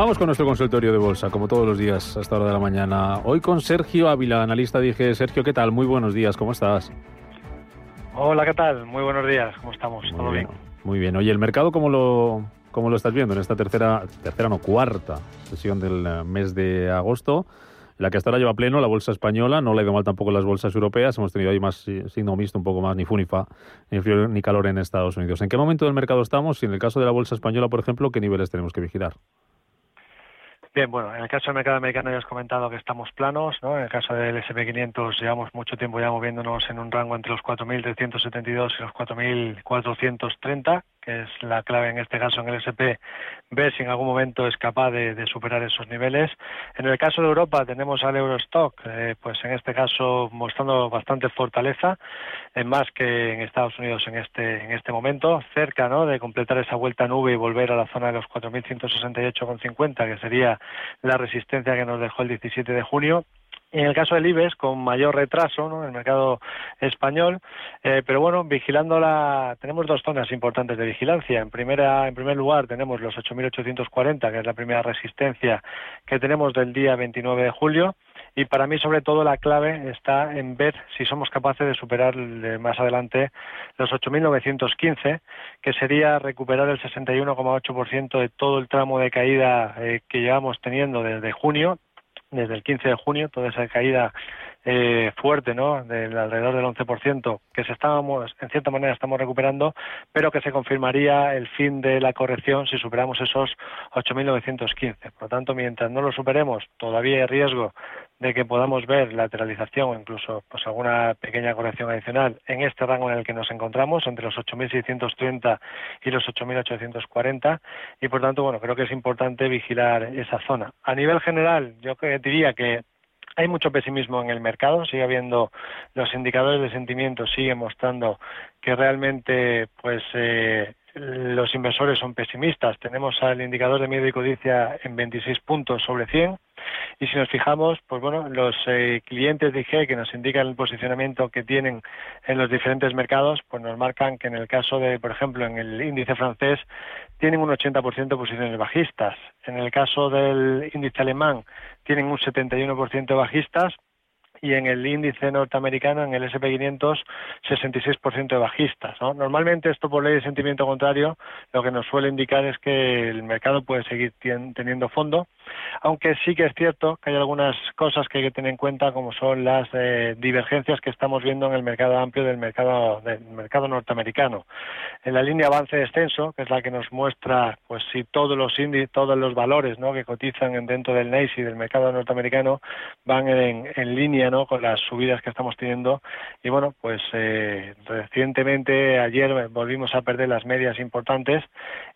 Vamos con nuestro consultorio de bolsa, como todos los días hasta hora de la mañana. Hoy con Sergio Ávila, analista dije, Sergio, ¿qué tal? Muy buenos días, ¿cómo estás? Hola, ¿qué tal? Muy buenos días, ¿cómo estamos? ¿Todo bien? Muy bien. Oye, ¿el mercado cómo lo, cómo lo estás viendo en esta tercera, tercera no, cuarta sesión del eh, mes de agosto? La que hasta ahora lleva pleno, la bolsa española, no le ha ido mal tampoco las bolsas europeas, hemos tenido ahí más signo mixto, un poco más, ni funifa, ni frío ni calor en Estados Unidos. ¿En qué momento del mercado estamos? Y en el caso de la bolsa española, por ejemplo, ¿qué niveles tenemos que vigilar? Bien, bueno, en el caso del mercado americano ya has comentado que estamos planos, ¿no? En el caso del S&P 500 llevamos mucho tiempo ya moviéndonos en un rango entre los 4.372 y los 4.430 que es la clave en este caso en el SP, ver si en algún momento es capaz de, superar esos niveles. En el caso de Europa tenemos al Eurostock, eh, pues en este caso mostrando bastante fortaleza, en más que en Estados Unidos en este en este momento, cerca ¿no? de completar esa vuelta nube y volver a la zona de los 4.168,50, que sería la resistencia que nos dejó el 17 de junio en el caso del IBEX, con mayor retraso ¿no? en el mercado español, eh, pero bueno, vigilándola, tenemos dos zonas importantes de vigilancia. En, primera, en primer lugar, tenemos los 8.840, que es la primera resistencia que tenemos del día 29 de julio. Y para mí, sobre todo, la clave está en ver si somos capaces de superar más adelante los 8.915, que sería recuperar el 61,8% de todo el tramo de caída eh, que llevamos teniendo desde junio desde el 15 de junio, toda esa caída eh, fuerte, ¿no? Del alrededor del 11%, que se estábamos, en cierta manera estamos recuperando, pero que se confirmaría el fin de la corrección si superamos esos 8.915. Por lo tanto, mientras no lo superemos, todavía hay riesgo de que podamos ver lateralización o incluso pues alguna pequeña corrección adicional en este rango en el que nos encontramos, entre los 8.630 y los 8.840, y por tanto, bueno, creo que es importante vigilar esa zona. A nivel general, yo diría que hay mucho pesimismo en el mercado, sigue habiendo los indicadores de sentimiento siguen mostrando que realmente pues eh, los inversores son pesimistas. Tenemos al indicador de miedo y codicia en 26 puntos sobre 100 y si nos fijamos, pues bueno, los eh, clientes de IG que nos indican el posicionamiento que tienen en los diferentes mercados, pues nos marcan que en el caso de, por ejemplo, en el índice francés tienen un 80% de posiciones bajistas. En el caso del índice alemán tienen un 71% bajistas y en el índice norteamericano, en el SP500, 66% de bajistas. ¿no? Normalmente esto por ley de sentimiento contrario lo que nos suele indicar es que el mercado puede seguir teniendo fondo, aunque sí que es cierto que hay algunas cosas que hay que tener en cuenta como son las eh, divergencias que estamos viendo en el mercado amplio del mercado del mercado norteamericano. En la línea avance-descenso, que es la que nos muestra pues si todos los índices, todos los valores que cotizan dentro del y del mercado norteamericano van en línea con las subidas que estamos teniendo. Y bueno, pues eh, recientemente, ayer volvimos a perder las medias importantes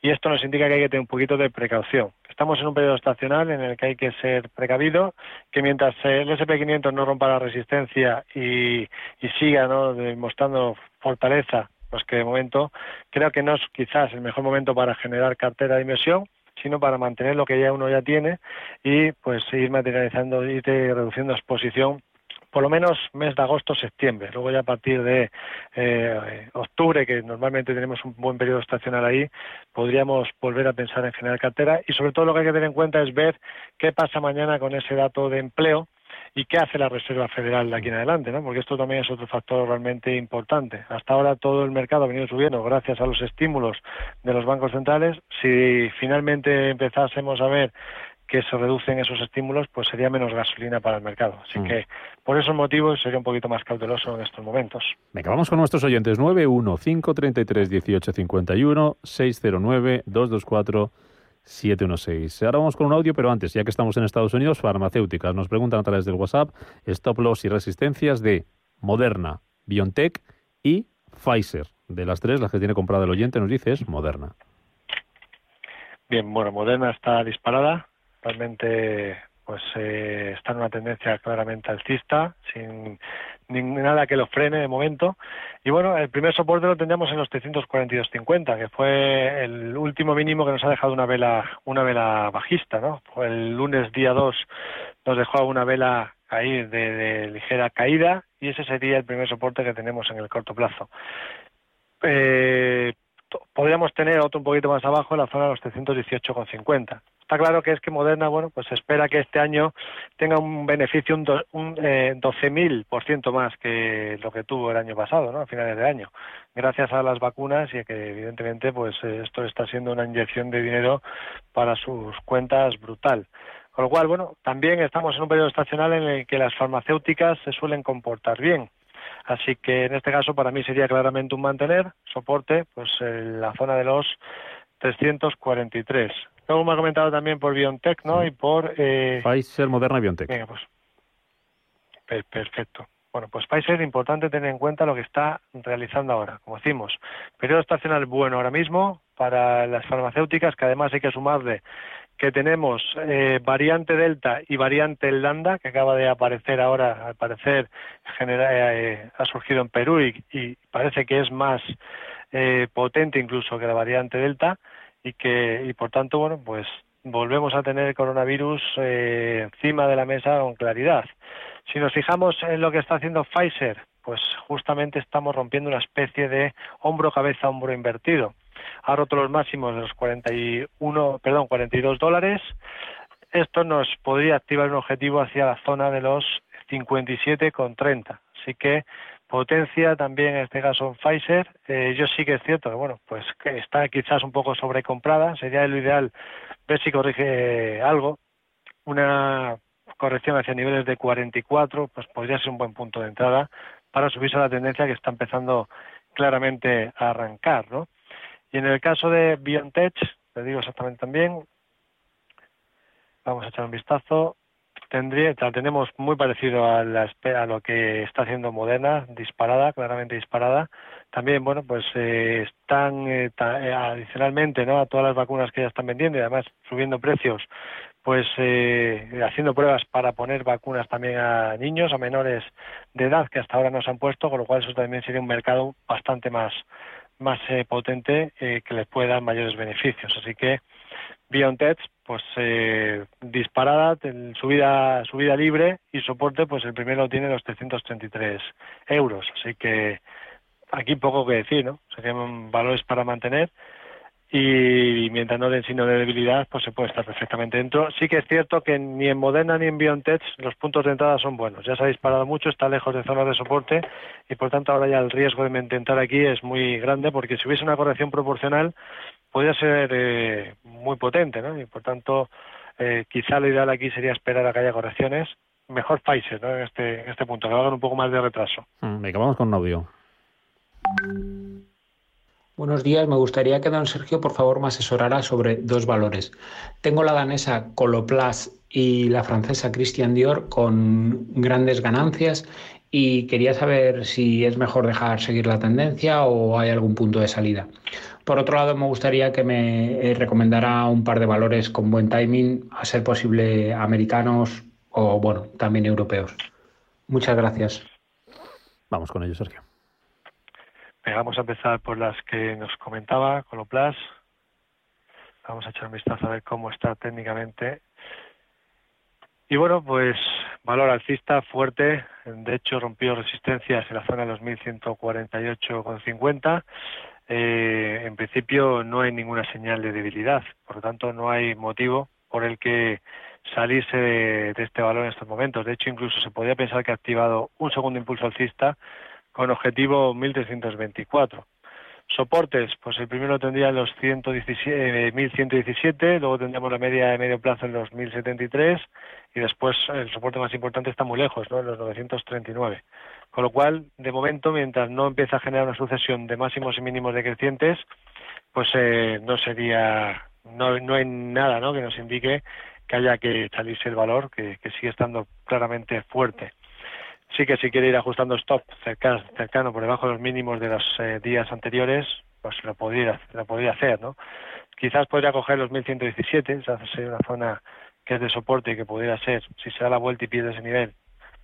y esto nos indica que hay que tener un poquito de precaución. Estamos en un periodo estacional en el que hay que ser precavido, que mientras el SP500 no rompa la resistencia y, siga ¿no? demostrando fortaleza, pues que de momento creo que no es quizás el mejor momento para generar cartera de inversión, sino para mantener lo que ya uno ya tiene y pues seguir materializando y reduciendo exposición por lo menos mes de agosto, septiembre. Luego ya a partir de eh, octubre, que normalmente tenemos un buen periodo estacional ahí, podríamos volver a pensar en generar cartera y sobre todo lo que hay que tener en cuenta es ver qué pasa mañana con ese dato de empleo y qué hace la Reserva Federal de aquí en adelante, ¿no? Porque esto también es otro factor realmente importante. Hasta ahora todo el mercado ha venido subiendo gracias a los estímulos de los bancos centrales. Si finalmente empezásemos a ver que se reducen esos estímulos, pues sería menos gasolina para el mercado. Así mm. que por esos motivos sería un poquito más cauteloso en estos momentos. Venga, vamos con nuestros oyentes. 915331851 609 224 716. Ahora vamos con un audio, pero antes, ya que estamos en Estados Unidos, farmacéuticas. Nos preguntan a través del WhatsApp stop loss y resistencias de Moderna, BioNTech y Pfizer de las tres, las que tiene comprada el oyente, nos dice es Moderna. Bien, bueno, Moderna está disparada, realmente pues eh, está en una tendencia claramente alcista, sin nada que lo frene de momento. Y bueno, el primer soporte lo tendríamos en los 342.50, que fue el último mínimo que nos ha dejado una vela, una vela bajista, ¿no? el lunes día 2 nos dejó una vela ahí de, ligera caída y ese sería el primer soporte que tenemos en el corto plazo. Eh, podríamos tener otro un poquito más abajo en la zona de los 318,50. Está claro que es que Moderna, bueno, pues espera que este año tenga un beneficio un, un eh, 12.000% más que lo que tuvo el año pasado, ¿no? A finales de año, gracias a las vacunas y que evidentemente, pues esto está siendo una inyección de dinero para sus cuentas brutal. Con lo cual, bueno, también estamos en un periodo estacional en el que las farmacéuticas se suelen comportar bien. Así que en este caso para mí sería claramente un mantener soporte, pues en la zona de los 343. Luego me ha comentado también por BioNTech, ¿no? Y por... Eh... Pfizer, Moderna y BioNTech. Venga, pues. Perfecto. Bueno, pues Pfizer, importante tener en cuenta lo que está realizando ahora. Como decimos, periodo estacional bueno ahora mismo para las farmacéuticas, que además hay que sumarle que tenemos eh, variante Delta y variante Lambda, que acaba de aparecer ahora, al parecer eh, ha surgido en Perú y, parece que es más eh, potente incluso que la variante Delta y que y por tanto bueno pues volvemos a tener el coronavirus encima de la mesa con claridad. Si nos fijamos en lo que está haciendo Pfizer, pues justamente estamos rompiendo una especie de hombro cabeza hombro invertido ha roto los máximos de los 41, perdón, 42 dólares. Esto nos podría activar un objetivo hacia la zona de los 57,30. Así que potencia también en este caso en Pfizer. Eh, yo sí que es cierto que bueno, pues que está quizás un poco sobrecomprada. Sería lo ideal ver si corrige algo. Una corrección hacia niveles de 44, pues podría ser un buen punto de entrada para subirse a la tendencia que está empezando claramente a arrancar, ¿no? Y en el caso de BioNTech, te digo exactamente también, vamos a echar un vistazo, tendría, tenemos muy parecido a, la, a lo que está haciendo Moderna, disparada, claramente disparada. También, bueno, pues eh, están eh, eh, adicionalmente ¿no? a todas las vacunas que ya están vendiendo y además subiendo precios, pues haciendo pruebas para poner vacunas también a niños, a menores de edad que hasta ahora no se han puesto, con lo cual eso también sería un mercado bastante más más eh, potente eh, que les puede dar mayores beneficios. Así que BioNTech, pues eh, disparada, subida, subida libre y soporte, pues el primero tiene los 333 euros. Así que aquí poco que decir, ¿no? Serían valores para mantener y mientras no den signo de debilidad, pues se puede estar perfectamente dentro. Sí que es cierto que ni en Moderna ni en BioNTech los puntos de entrada son buenos. Ya se ha disparado mucho, está lejos de zonas de soporte y por tanto ahora ya el riesgo de intentar aquí es muy grande porque si hubiese una corrección proporcional podría ser eh, muy potente, ¿no? Y por tanto eh, quizá lo ideal aquí sería esperar a que haya correcciones. Mejor Pfizer, ¿no? En este, en este punto, que hagan un poco más de retraso. Mm, venga, vamos con audio. Buenos días, me gustaría que don Sergio por favor me asesorara sobre dos valores. Tengo la danesa Coloplast y la francesa Christian Dior con grandes ganancias y quería saber si es mejor dejar seguir la tendencia o hay algún punto de salida. Por otro lado, me gustaría que me eh, recomendara un par de valores con buen timing, a ser posible americanos o bueno, también europeos. Muchas gracias. Vamos con ello, Sergio vamos a empezar por las que nos comentaba Coloplas. Vamos a echar un vistazo a ver cómo está técnicamente. Y bueno, pues valor alcista fuerte. De hecho, rompió resistencias en la zona de los 1148,50. Eh, en principio no hay ninguna señal de debilidad. Por lo tanto, no hay motivo por el que salirse de, de este valor en estos momentos. De hecho, incluso se podría pensar que ha activado un segundo impulso alcista con objetivo 1324. Soportes, pues el primero tendría los 117, 1117, luego tendríamos la media de medio plazo en los 1073 y después el soporte más importante está muy lejos, ¿no? en los 939. Con lo cual, de momento, mientras no empieza a generar una sucesión de máximos y mínimos decrecientes, pues eh, no sería, no, no hay nada ¿no? que nos indique que haya que salirse el valor, que sigue estando claramente fuerte. Sí que si quiere ir ajustando stop cercano, cercano por debajo de los mínimos de los eh, días anteriores, pues lo podría, lo podría hacer, ¿no? Quizás podría coger los 1117, esa sería una zona que es de soporte y que pudiera ser, si se da la vuelta y pierde ese nivel,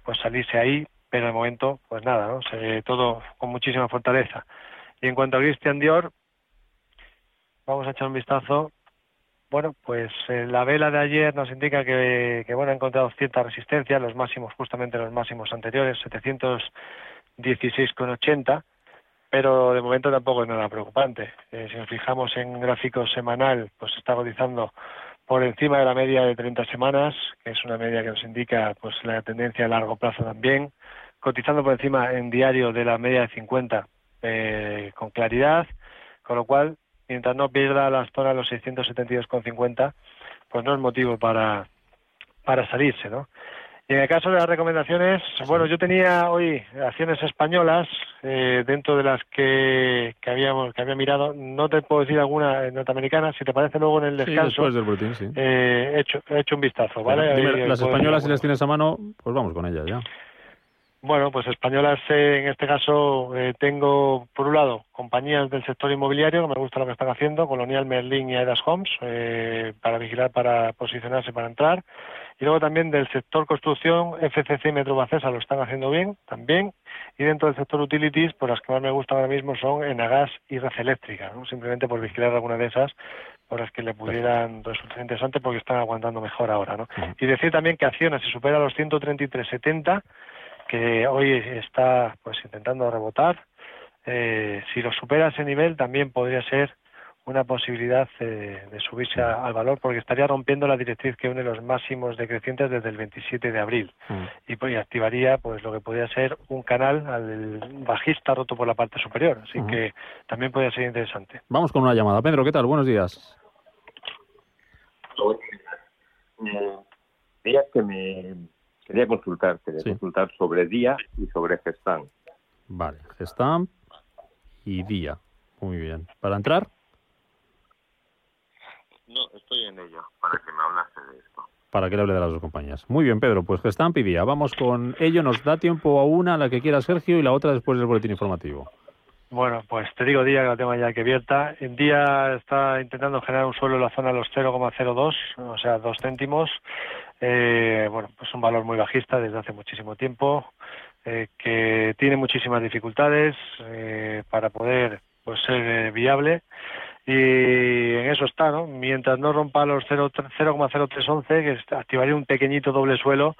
pues salirse ahí, pero de momento, pues nada, ¿no? Se, todo con muchísima fortaleza. Y en cuanto a Christian Dior, vamos a echar un vistazo. Bueno, pues eh, la vela de ayer nos indica que, bueno, ha encontrado cierta resistencia, los máximos, justamente los máximos anteriores, 716,80, pero de momento tampoco es nada preocupante. Eh, si nos fijamos en gráfico semanal, pues está cotizando por encima de la media de 30 semanas, que es una media que nos indica pues la tendencia a largo plazo también, cotizando por encima en diario de la media de 50 eh, con claridad, con lo cual, mientras no pierda las zonas de los 672,50, pues no es motivo para, para salirse, ¿no? Y en el caso de las recomendaciones, bueno, yo tenía hoy acciones españolas eh, dentro de las que, que, habíamos que había mirado. No te puedo decir alguna norteamericana. Si te parece luego en el descanso, sí, eh, he, hecho, he hecho un vistazo, ¿vale? las españolas, si las tienes a mano, pues vamos con ellas ya. Bueno, pues españolas eh, en este caso eh, tengo, por un lado, compañías del sector inmobiliario, que me gusta lo que están haciendo, Colonial, Merlin y Aedas Homes, eh, para vigilar, para posicionarse, para entrar. Y luego también del sector construcción, FCC y Metrobacesa lo están haciendo bien también. Y dentro del sector utilities, pues las que más me gustan ahora mismo son Enagas y Red Eléctrica, ¿no? simplemente por vigilar alguna de esas por las que le pudieran resultar interesante porque están aguantando mejor ahora. ¿no? Y decir también que acciones si supera los 133.70 que hoy está pues intentando rebotar. Eh, si lo supera ese nivel, también podría ser una posibilidad eh, de subirse al valor porque estaría rompiendo la directriz que une los máximos decrecientes desde el 27 de abril. Mm. y, pues, activaría pues lo que podría ser un canal al bajista roto por la parte superior. Así que también podría ser interesante. Vamos con una llamada. Pedro qué tal buenos días. Días que me Quería consultar, quería consultar sobre día y sobre Gestamp. Vale, Gestamp y día. Muy bien. ¿Para entrar? No, estoy en ello, para que me hablase de esto. Para que le hable de las dos compañías. Muy bien, Pedro, pues Gestamp y día. Vamos con ello. Nos da tiempo a una, a la que quiera Sergio, y la otra después del boletín informativo. Bueno, pues te digo día que la tengo ya que abierta. En día está intentando generar un suelo en la zona de los 0,02, o sea, dos céntimos. Eh, bueno, pues un valor muy bajista desde hace muchísimo tiempo, eh, que tiene muchísimas dificultades eh, para poder pues ser viable y en eso está, ¿no? Mientras no rompa los 0,0311, que activaría un pequeñito doble suelo,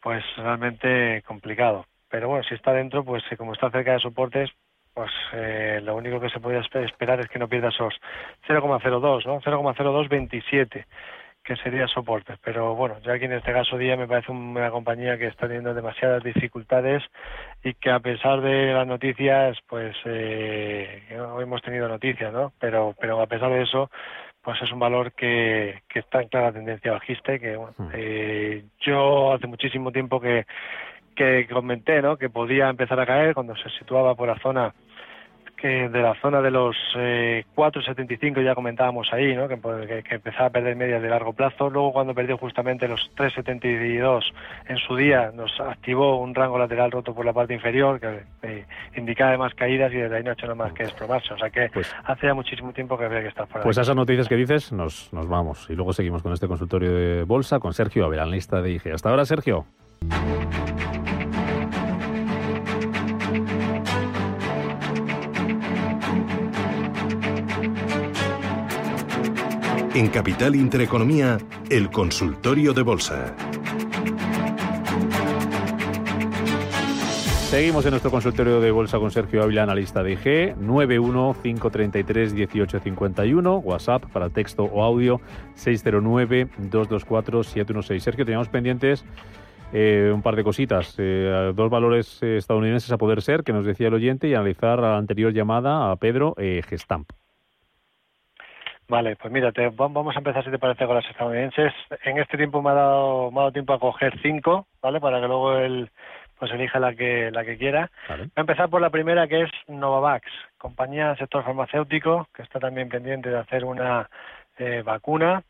pues realmente complicado. Pero bueno, si está dentro, pues como está cerca de soportes, pues eh, lo único que se podría esperar es que no pierda esos 0,02, ¿no? 0,0227 que sería soporte. Pero bueno, ya aquí en este caso día me parece una compañía que está teniendo demasiadas dificultades y que a pesar de las noticias, pues eh, hoy hemos tenido noticias, ¿no? Pero, pero a pesar de eso, pues es un valor que, que está en clara tendencia bajista y que bueno, hmm. eh, yo hace muchísimo tiempo que, que comenté, ¿no? Que podía empezar a caer cuando se situaba por la zona que de la zona de los eh, 4,75 ya comentábamos ahí, ¿no? Pues, que, que, empezaba a perder medias de largo plazo. Luego cuando perdió justamente los 3,72 en su día nos activó un rango lateral roto por la parte inferior que eh, indicaba además caídas y desde ahí no ha hecho nada más que desplomarse. O sea que pues, hace ya muchísimo tiempo que había que estar fuera. Pues a esas noticias que dices nos, nos vamos y luego seguimos con este consultorio de bolsa con Sergio lista de IG. Hasta ahora, Sergio. En Capital Intereconomía, el consultorio de bolsa. Seguimos en nuestro consultorio de bolsa con Sergio Ávila, analista de IG, 915331851, WhatsApp para texto o audio 609224716. Sergio, teníamos pendientes eh, un par de cositas, eh, dos valores estadounidenses a poder ser, que nos decía el oyente, y analizar a la anterior llamada a Pedro eh, Gestamp. Vale, pues mira, vamos a empezar si te parece con las estadounidenses. En este tiempo me ha dado, me ha dado tiempo a coger cinco, ¿vale? Para que luego él pues elija la que la que quiera. Voy a empezar por la primera que es Novavax, compañía del sector farmacéutico que está también pendiente de hacer una eh, vacuna.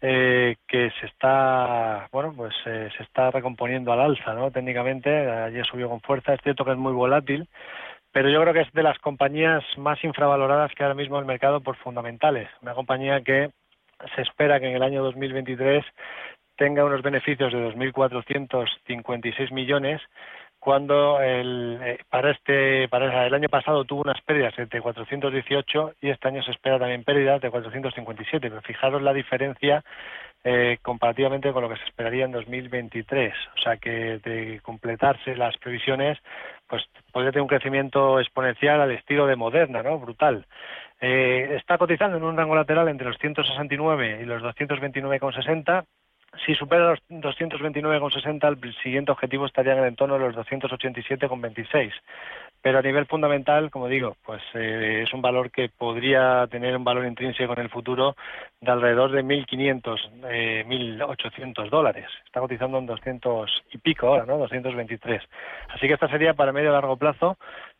eh, que se está, bueno, pues eh, se está recomponiendo al alza, ¿no? Técnicamente, ayer subió con fuerza, es cierto que es muy volátil, pero yo creo que es de las compañías más infravaloradas que ahora mismo el mercado por fundamentales. Una compañía que se espera que en el año 2023 tenga unos beneficios de 2.456 millones cuando el, eh, para este para el año pasado tuvo unas pérdidas de 418 y este año se espera también pérdidas de 457 pero fijaros la diferencia eh, comparativamente con lo que se esperaría en 2023 o sea que de completarse las previsiones pues podría tener un crecimiento exponencial al estilo de Moderna no brutal. Eh, está cotizando en un rango lateral entre los 169 y los 229,60 si supera los 229,60, el siguiente objetivo estaría en el entorno de los 287,26. Pero a nivel fundamental, como digo, pues eh, es un valor que podría tener un valor intrínseco en el futuro de alrededor de 1.500, eh, 1.800 dólares. Está cotizando en 200 y pico ahora, ¿no? 223. Así que esta sería para medio y largo plazo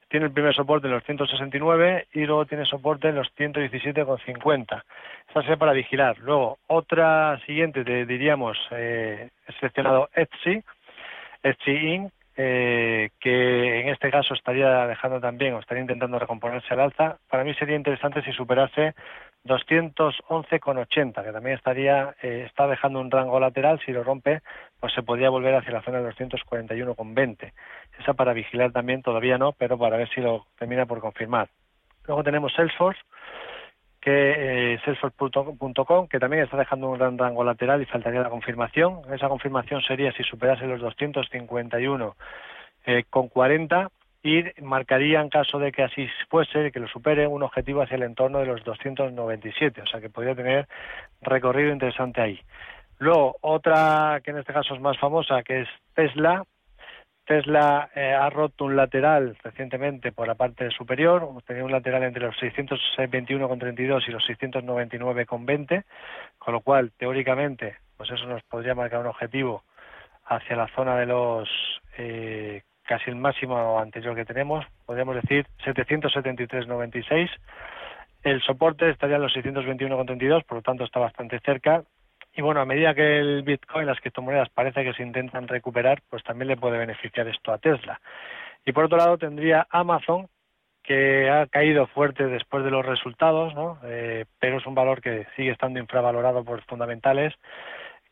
tiene el primer soporte en los 169 y luego tiene soporte en los 117,50. Esa sería para vigilar. Luego, otra siguiente, diríamos, eh, seleccionado Etsy, Etsy Inc., eh, que en este caso estaría dejando también o estaría intentando recomponerse al alza. Para mí sería interesante si superase 211,80, que también estaría eh, está dejando un rango lateral. Si lo rompe, pues se podría volver hacia la zona de 241,20. Esa para vigilar también, todavía no, pero para ver si lo termina por confirmar. Luego tenemos Salesforce, que eh, salesforce.com, que también está dejando un gran rango lateral y faltaría la confirmación. Esa confirmación sería si superase los 251 eh, con 40 y marcaría en caso de que así fuese, que lo supere, un objetivo hacia el entorno de los 297, o sea que podría tener recorrido interesante ahí. Luego, otra que en este caso es más famosa, que es Tesla. Tesla eh, ha roto un lateral recientemente por la parte superior, tenía un lateral entre los 621,32 y los 699,20, con lo cual, teóricamente, pues eso nos podría marcar un objetivo hacia la zona de los eh, casi el máximo anterior que tenemos, podríamos decir 773,96. El soporte estaría en los 621,32, por lo tanto está bastante cerca. Y bueno, a medida que el Bitcoin, las criptomonedas parece que se intentan recuperar, pues también le puede beneficiar esto a Tesla. Y por otro lado tendría Amazon, que ha caído fuerte después de los resultados, ¿no? Eh, pero es un valor que sigue estando infravalorado por fundamentales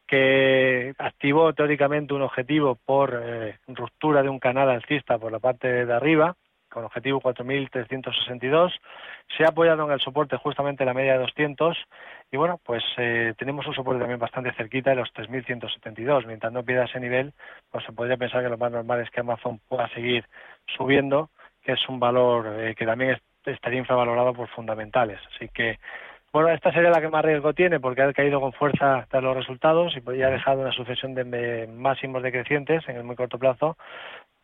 que activó teóricamente un objetivo por eh, ruptura de un canal alcista por la parte de arriba, con objetivo 4.362. Se ha apoyado en el soporte justamente la media de 200 y bueno, pues eh, tenemos un soporte también bastante cerquita de los 3.172. Mientras no pierda ese nivel, pues se podría pensar que lo más normal es que Amazon pueda seguir subiendo, que es un valor eh, que también estaría infravalorado por fundamentales. Así que bueno, esta sería la que más riesgo tiene porque ha caído con fuerza tras los resultados y podría ha dejado una sucesión de máximos decrecientes en el muy corto plazo,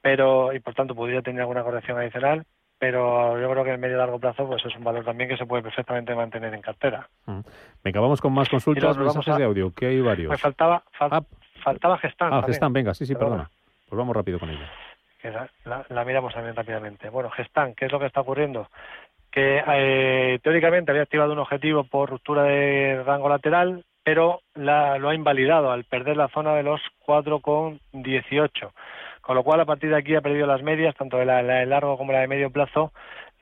pero y por tanto podría tener alguna corrección adicional, pero yo creo que en medio y largo plazo pues es un valor también que se puede perfectamente mantener en cartera. Mm. Venga, vamos con más consultas, mensajes de audio, que hay varios. Me faltaba, ah. faltaba Gestan. Ah, Gestan, venga, sí, sí, perdona. Pues vamos rápido con ella. La, la, miramos también rápidamente. Bueno, Gestan, ¿qué es lo que está ocurriendo? que eh, teóricamente había activado un objetivo por ruptura de rango lateral, pero lo ha invalidado al perder la zona de los 4,18. Con lo cual, a partir de aquí ha perdido las medias, tanto de la, de largo como la de medio plazo.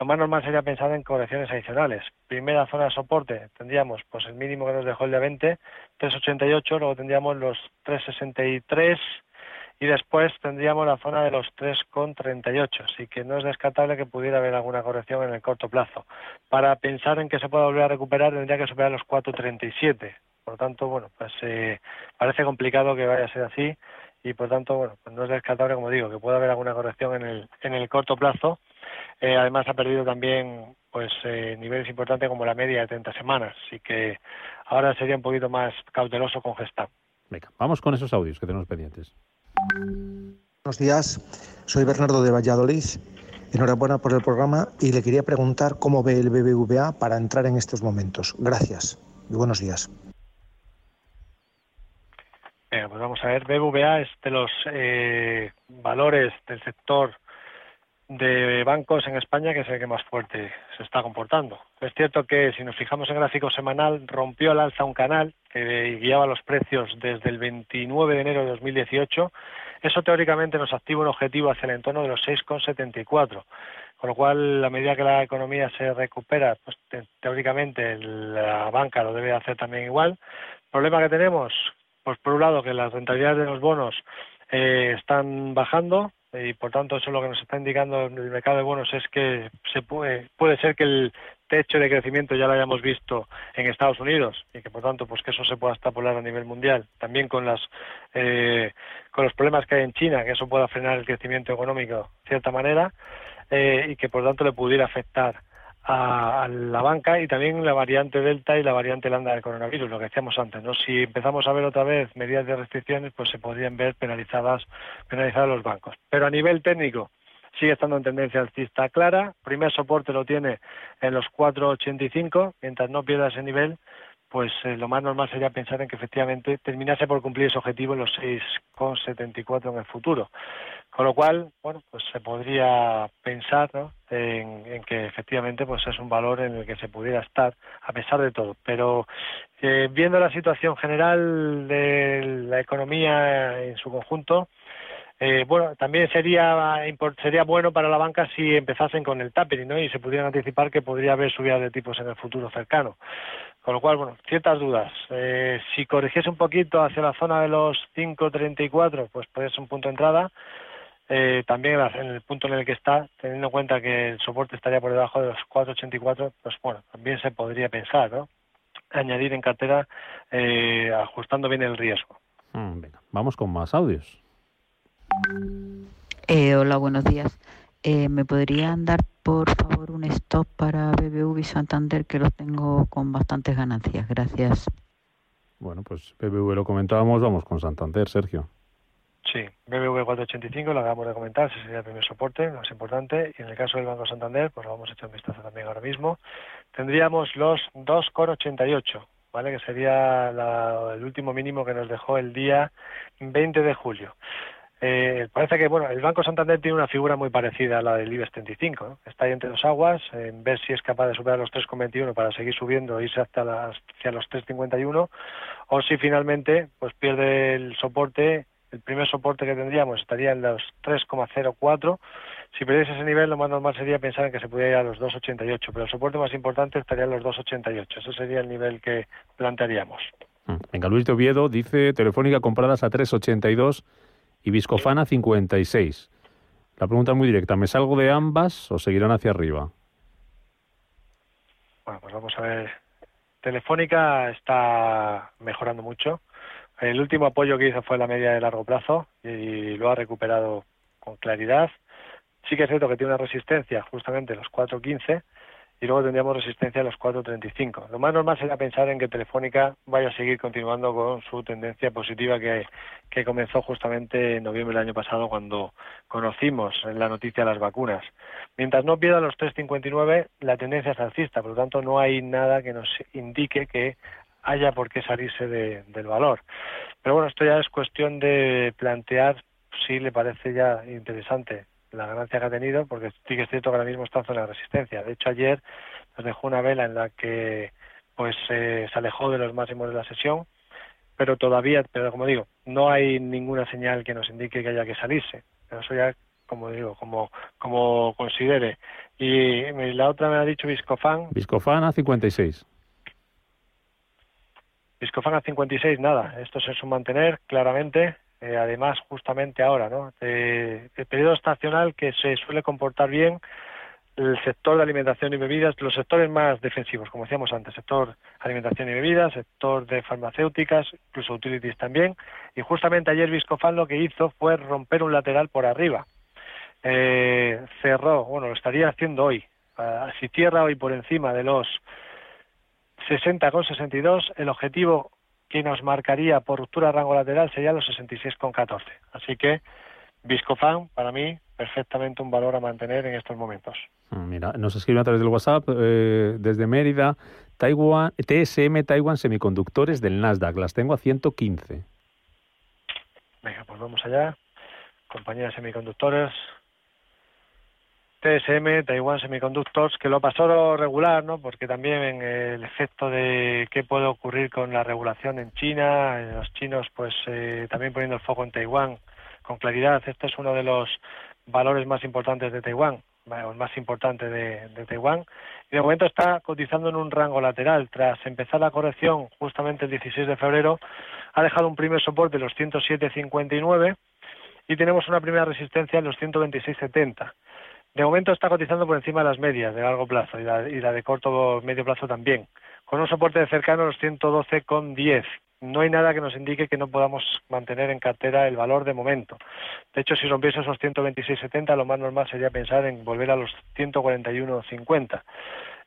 Lo más normal sería pensar en correcciones adicionales. Primera zona de soporte, tendríamos pues el mínimo que nos dejó el de 20, 3,88, luego tendríamos los 3,63 y después tendríamos la zona de los 3,38, así que no es descartable que pudiera haber alguna corrección en el corto plazo. Para pensar en que se pueda volver a recuperar tendría que superar los 4,37, por tanto, bueno, pues eh, parece complicado que vaya a ser así y por tanto, bueno, pues no es descartable, como digo, que pueda haber alguna corrección en el, en el corto plazo. Eh, además ha perdido también pues eh, niveles importantes como la media de 30 semanas, así que ahora sería un poquito más cauteloso con Gestam. Venga, vamos con esos audios que tenemos pendientes. Buenos días, soy Bernardo de Valladolid. Enhorabuena por el programa y le quería preguntar cómo ve el BBVA para entrar en estos momentos. Gracias y buenos días. Pues vamos a ver, BBVA es de los eh, valores del sector de bancos en España que es el que más fuerte se está comportando. Es cierto que si nos fijamos en gráfico semanal, rompió al alza un canal que guiaba los precios desde el 29 de enero de 2018. Eso teóricamente nos activa un objetivo hacia el entorno de los 6,74. Con lo cual, a medida que la economía se recupera, pues teóricamente la banca lo debe hacer también igual. El problema que tenemos, pues por un lado que las rentabilidades de los bonos eh, están bajando, y por tanto eso lo que nos está indicando el mercado de bonos es que se puede, puede ser que el techo de crecimiento ya lo hayamos visto en Estados Unidos y que por tanto pues que eso se pueda extrapolar a nivel mundial. También con las eh, con los problemas que hay en China que eso pueda frenar el crecimiento económico de cierta manera eh, y que por tanto le pudiera afectar a, la banca y también la variante Delta y la variante Lambda del coronavirus, lo que decíamos antes, ¿no? Si empezamos a ver otra vez medidas de restricciones, pues se podrían ver penalizadas, penalizados los bancos. Pero a nivel técnico, sigue estando en tendencia alcista clara. Primer soporte lo tiene en los 4,85. Mientras no pierda ese nivel, pues eh, lo más normal sería pensar en que efectivamente terminase por cumplir ese objetivo en los 6,74 en el futuro. Con lo cual, bueno, pues se podría pensar en, que efectivamente pues es un valor en el que se pudiera estar a pesar de todo. Pero eh, viendo la situación general de la economía en su conjunto, eh, bueno, también sería sería bueno para la banca si empezasen con el tapering, ¿no? Y se pudieran anticipar que podría haber subidas de tipos en el futuro cercano. Con lo cual, bueno, ciertas dudas. Eh, si corrigiese un poquito hacia la zona de los 5.34, pues puede ser un punto de entrada. Eh, también en el punto en el que está, teniendo en cuenta que el soporte estaría por debajo de los 4.84, pues bueno, también se podría pensar, ¿no? Añadir en cartera eh, ajustando bien el riesgo. Mm, vamos con más audios. Eh, hola, buenos días. Eh, ¿Me podrían dar, por favor, un stop para BBV y Santander, que los tengo con bastantes ganancias? Gracias. Bueno, pues BBV lo comentábamos, vamos con Santander, Sergio. Sí, BBV 485, lo acabamos de comentar, ese sería el primer soporte, lo más importante. Y en el caso del Banco Santander, pues lo vamos a echar un vistazo también ahora mismo. Tendríamos los 2,88, ¿vale? Que sería el último mínimo que nos dejó el día 20 de julio. Eh, parece que bueno, el Banco Santander tiene una figura muy parecida a la del IBEX 35. Está ahí entre dos aguas, en ver si es capaz de superar los 3,21 para seguir subiendo e irse hasta las, hacia los 3,51, o si finalmente pues pierde el soporte, el primer soporte que tendríamos estaría en los 3,04. Si perdiese ese nivel, lo más normal sería pensar en que se pudiera ir a los 2,88, pero el soporte más importante estaría en los 2,88. Ese sería el nivel que plantearíamos. Mm. Venga, Luis de Oviedo dice Telefónica compradas a 3,82 y Viscofana 56. La pregunta es muy directa, ¿me salgo de ambas o seguirán hacia arriba? Bueno, pues vamos a ver. Telefónica está mejorando mucho. El último apoyo que hizo fue la media de largo plazo y lo ha recuperado con claridad. Sí que es cierto que tiene una resistencia justamente los 4.15 y luego tendríamos resistencia a los 4.35. Lo más normal sería pensar en que Telefónica vaya a seguir continuando con su tendencia positiva que, que comenzó justamente en noviembre del año pasado cuando conocimos la noticia de las vacunas. Mientras no pierda los 3.59, la tendencia es alcista, por lo tanto no hay nada que nos indique que haya por qué salirse del valor. Pero bueno, esto ya es cuestión de plantear si le parece ya interesante la ganancia que ha tenido, porque sí que es cierto que ahora mismo está en zona de resistencia. De hecho, ayer nos dejó una vela en la que pues eh, se alejó de los máximos de la sesión, pero todavía, pero como digo, no hay ninguna señal que nos indique que haya que salirse. Eso ya, como digo, como, como considere. Y, la otra me ha dicho Viscofan. Viscofan a 56. Viscofan a 56, nada. Esto es un mantener, claramente. Eh, además justamente ahora, ¿no? el periodo estacional que se suele comportar bien el sector de alimentación y bebidas, los sectores más defensivos, como decíamos antes, sector alimentación y bebidas, sector de farmacéuticas, incluso utilities también, y justamente ayer Viscofan lo que hizo fue romper un lateral por arriba. Eh, cerró, bueno, lo estaría haciendo hoy. Ah, si cierra hoy por encima de los 60,62, el objetivo que nos marcaría por ruptura de rango lateral sería los 66,14. Así que Viscofan, para mí, perfectamente un valor a mantener en estos momentos. Ah, mira, nos escriben a través del WhatsApp eh, desde Mérida, Taiwan, TSM Taiwan Semiconductores del Nasdaq. Las tengo a 115. Venga, pues vamos allá. Compañía de semiconductores. TSM, Taiwan Semiconductors, que lo pasó regular, ¿no? Porque también el efecto de qué puede ocurrir con la regulación en China, los chinos pues eh, también poniendo el foco en Taiwán con claridad. Este es uno de los valores más importantes de Taiwán, el más importante de, de Taiwán. Y de momento está cotizando en un rango lateral. Tras empezar la corrección justamente el 16 de febrero, ha dejado un primer soporte de los 107.59 y tenemos una primera resistencia en los 126.70. De momento está cotizando por encima de las medias de largo plazo y la, de corto medio plazo también, con un soporte de cercano a los 112,10. No hay nada que nos indique que no podamos mantener en cartera el valor de momento. De hecho, si rompiese esos 126,70, lo más normal sería pensar en volver a los 141,50.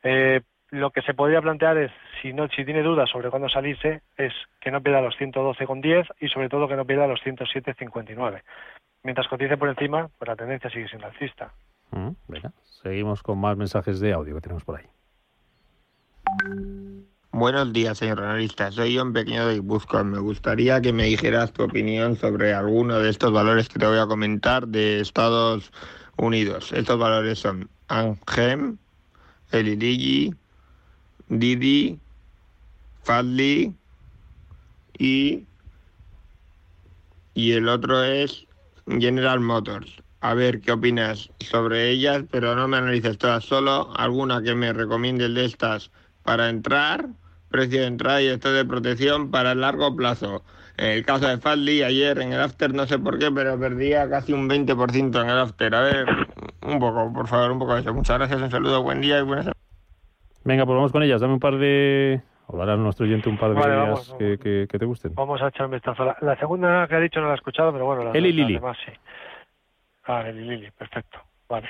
Eh, lo que se podría plantear es, si no, si tiene dudas sobre cuándo salirse, es que no pierda los 112,10 y sobre todo que no pierda los 107,59. Mientras cotice por encima, pues la tendencia sigue siendo alcista. Mm, seguimos con más mensajes de audio que tenemos por ahí. Buenos días, señor analista. Soy un pequeño de Guipúzcoa. Me gustaría que me dijeras tu opinión sobre alguno de estos valores que te voy a comentar de Estados Unidos. Estos valores son Angem, Eliligi, Didi, Fadli y, y el otro es General Motors a ver qué opinas sobre ellas, pero no me analices todas, solo alguna que me recomiendes de estas para entrar, precio de entrada y esto de protección para el largo plazo. En el caso de Fadli, ayer en el after, no sé por qué, pero perdía casi un 20% en el after. A ver, un poco, por favor, un poco de eso. Muchas gracias, un saludo, buen día y buenas Venga, pues vamos con ellas. Dame un par de... O a nuestro oyente un par de ideas que, te gusten. Vamos a echar un vistazo. La, segunda que ha dicho no la he escuchado, pero bueno, la, Eli Lili. sí. Ah, el Lili, perfecto. Vale.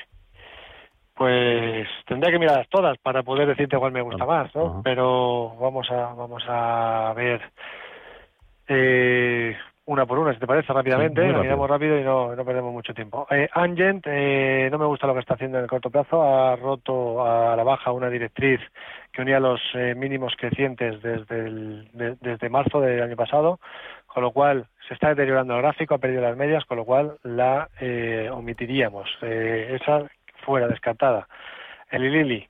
Pues tendría que mirarlas todas para poder decirte cuál me gusta más, ¿no? Pero vamos a vamos a ver eh, una por una, si te parece, rápidamente. la miramos rápido y no, no perdemos mucho tiempo. Eh, Angent, eh, no me gusta lo que está haciendo en el corto plazo. Ha roto a la baja una directriz que unía los eh, mínimos crecientes desde, el, desde marzo del año pasado con lo cual se está deteriorando el gráfico, ha perdido las medias, con lo cual la eh, omitiríamos. Eh, esa fuera, descartada. El Ilili.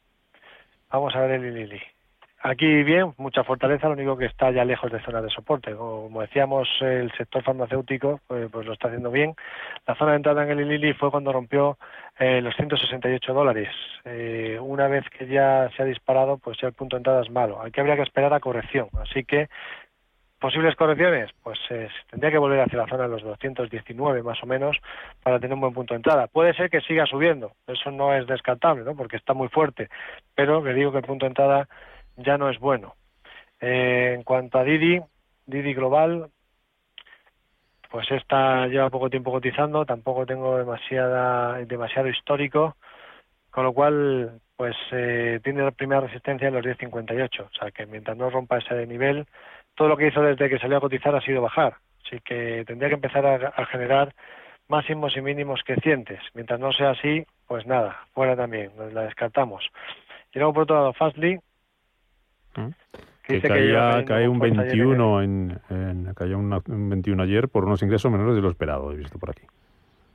Vamos a ver el Ilili. Aquí bien, mucha fortaleza, lo único que está ya lejos de zona de soporte. Como decíamos, el sector farmacéutico pues, pues lo está haciendo bien. La zona de entrada en el Ilili fue cuando rompió eh, los 168 dólares. Eh, una vez que ya se ha disparado, pues ya el punto de entrada es malo. Aquí habría que esperar a corrección. Así que posibles correcciones, pues eh, tendría que volver hacia la zona de los 219 más o menos para tener un buen punto de entrada. Puede ser que siga subiendo, eso no es descartable, ¿no? porque está muy fuerte, pero le digo que el punto de entrada ya no es bueno. Eh, en cuanto a Didi, Didi Global, pues esta lleva poco tiempo cotizando, tampoco tengo demasiada, demasiado histórico, con lo cual pues eh, tiene la primera resistencia en los 10.58, o sea que mientras no rompa ese nivel, todo lo que hizo desde que salió a cotizar ha sido bajar. Así que tendría que empezar a, generar máximos y mínimos crecientes. Mientras no sea así, pues nada, fuera también, la descartamos. Y luego por otro lado, Fastly. ¿Mm? Que, caía, cae un 21 en, en cayó un 21 ayer por unos ingresos menores de lo esperado, he visto por aquí.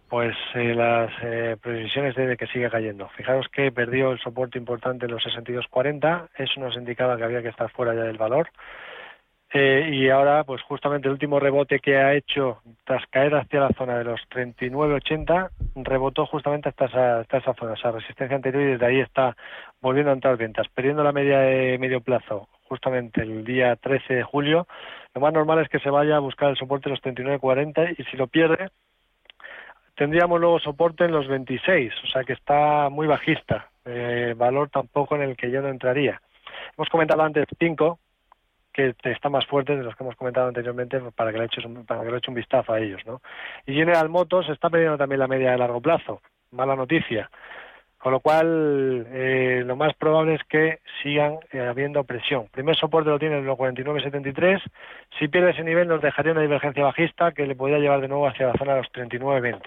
Pues eh, las eh, previsiones de que siga cayendo. Fijaros que perdió el soporte importante en los 62.40, eso nos indicaba que había que estar fuera ya del valor. Eh, y ahora, pues justamente el último rebote que ha hecho tras caer hacia la zona de los 39.80, rebotó justamente hasta esa, hasta esa zona, esa resistencia anterior, y desde ahí está volviendo a entrar ventas, perdiendo la media de medio plazo justamente el día 13 de julio. Lo más normal es que se vaya a buscar el soporte en los 39.40 y si lo pierde, tendríamos luego soporte en los 26, o sea que está muy bajista, eh, valor tampoco en el que yo no entraría. Hemos comentado antes 5, que están más fuertes de los que hemos comentado anteriormente para que le eches un, para que le eche un vistazo a ellos, ¿no? Y General Motors está perdiendo también la media de largo plazo, mala noticia. Con lo cual, eh, lo más probable es que sigan eh, habiendo presión. Primer soporte lo tiene en los 49.73. Si pierde ese nivel, nos dejaría una divergencia bajista que le podría llevar de nuevo hacia la zona de los 39.20.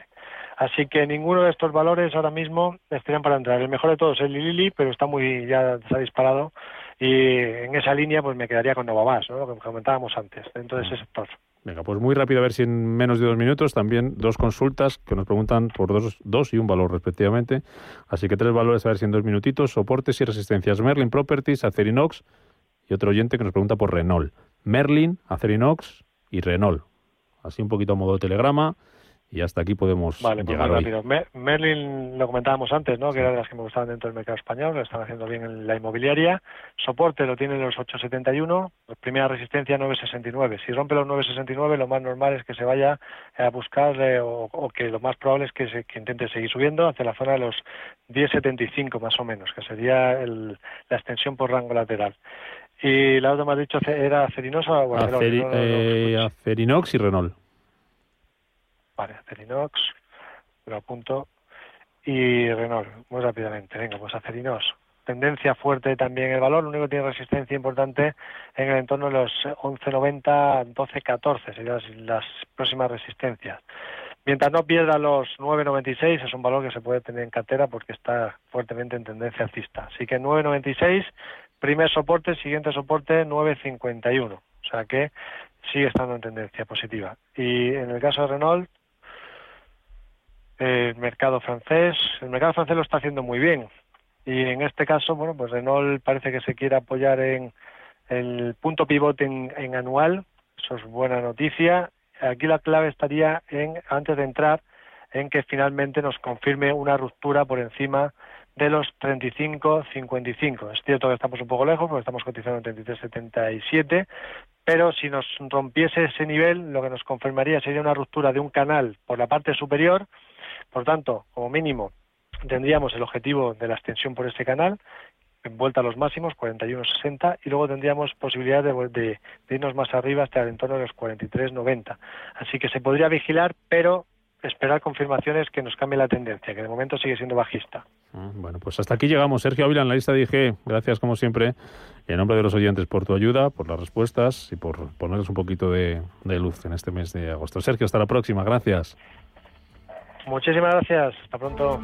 Así que ninguno de estos valores ahora mismo estarían para entrar. El mejor de todos es el Lili, pero está muy ya se ha disparado Y en esa línea pues me quedaría con Novavas, ¿no? lo que comentábamos antes, dentro de ese sector. Venga, pues muy rápido, a ver si en menos de dos minutos también dos consultas que nos preguntan por dos, dos y un valor respectivamente. Así que tres valores, a ver si en dos minutitos. Soportes y resistencias. Merlin Properties, Acerinox y otro oyente que nos pregunta por Renault. Merlin, Acerinox y Renault. Así un poquito a modo de telegrama y hasta aquí podemos vale, pues llegar rápido. Merlin lo comentábamos antes, ¿no? Que era de las que me gustaban dentro del mercado español, lo están haciendo bien en la inmobiliaria. Soporte lo tienen los 871, primera resistencia 969. Si rompe los 969, lo más normal es que se vaya a buscar eh, o, que lo más probable es que, se, que intente seguir subiendo hacia la zona de los 1075 más o menos, que sería la extensión por rango lateral. Y la otra me has dicho era Acerinosa o eh, Acerinox y Renault. Vale, Acerinox, lo apunto. Y Renault, muy rápidamente. Venga, pues Acerinox. Tendencia fuerte también el valor, lo único que tiene resistencia importante en el entorno de los 11.90, 12.14, serían las, próximas resistencias. Mientras no pierda los 9.96 es un valor que se puede tener en cartera porque está fuertemente en tendencia alcista. Así que 9.96, primer soporte, siguiente soporte 9.51. O sea que sigue estando en tendencia positiva. Y en el caso de Renault, el mercado francés. El mercado francés lo está haciendo muy bien. Y en este caso, bueno, pues Renault parece que se quiere apoyar en el punto pivote en, anual. Eso es buena noticia. Aquí la clave estaría en, antes de entrar, en que finalmente nos confirme una ruptura por encima de los 35.55. Es cierto que estamos un poco lejos, porque estamos cotizando en 33.77, pero si nos rompiese ese nivel, lo que nos confirmaría sería una ruptura de un canal por la parte superior por tanto, como mínimo, tendríamos el objetivo de la extensión por este canal, en vuelta a los máximos, 41.60, y luego tendríamos posibilidad de, irnos más arriba hasta el entorno de los 43.90. Así que se podría vigilar, pero esperar confirmaciones que nos cambie la tendencia, que de momento sigue siendo bajista. Ah, bueno, pues hasta aquí llegamos. Sergio Ávila en la lista de IG. Gracias, como siempre, en nombre de los oyentes, por tu ayuda, por las respuestas y por ponernos un poquito de luz en este mes de agosto. Sergio, hasta la próxima. Gracias. Muchísimas gracias. Hasta pronto.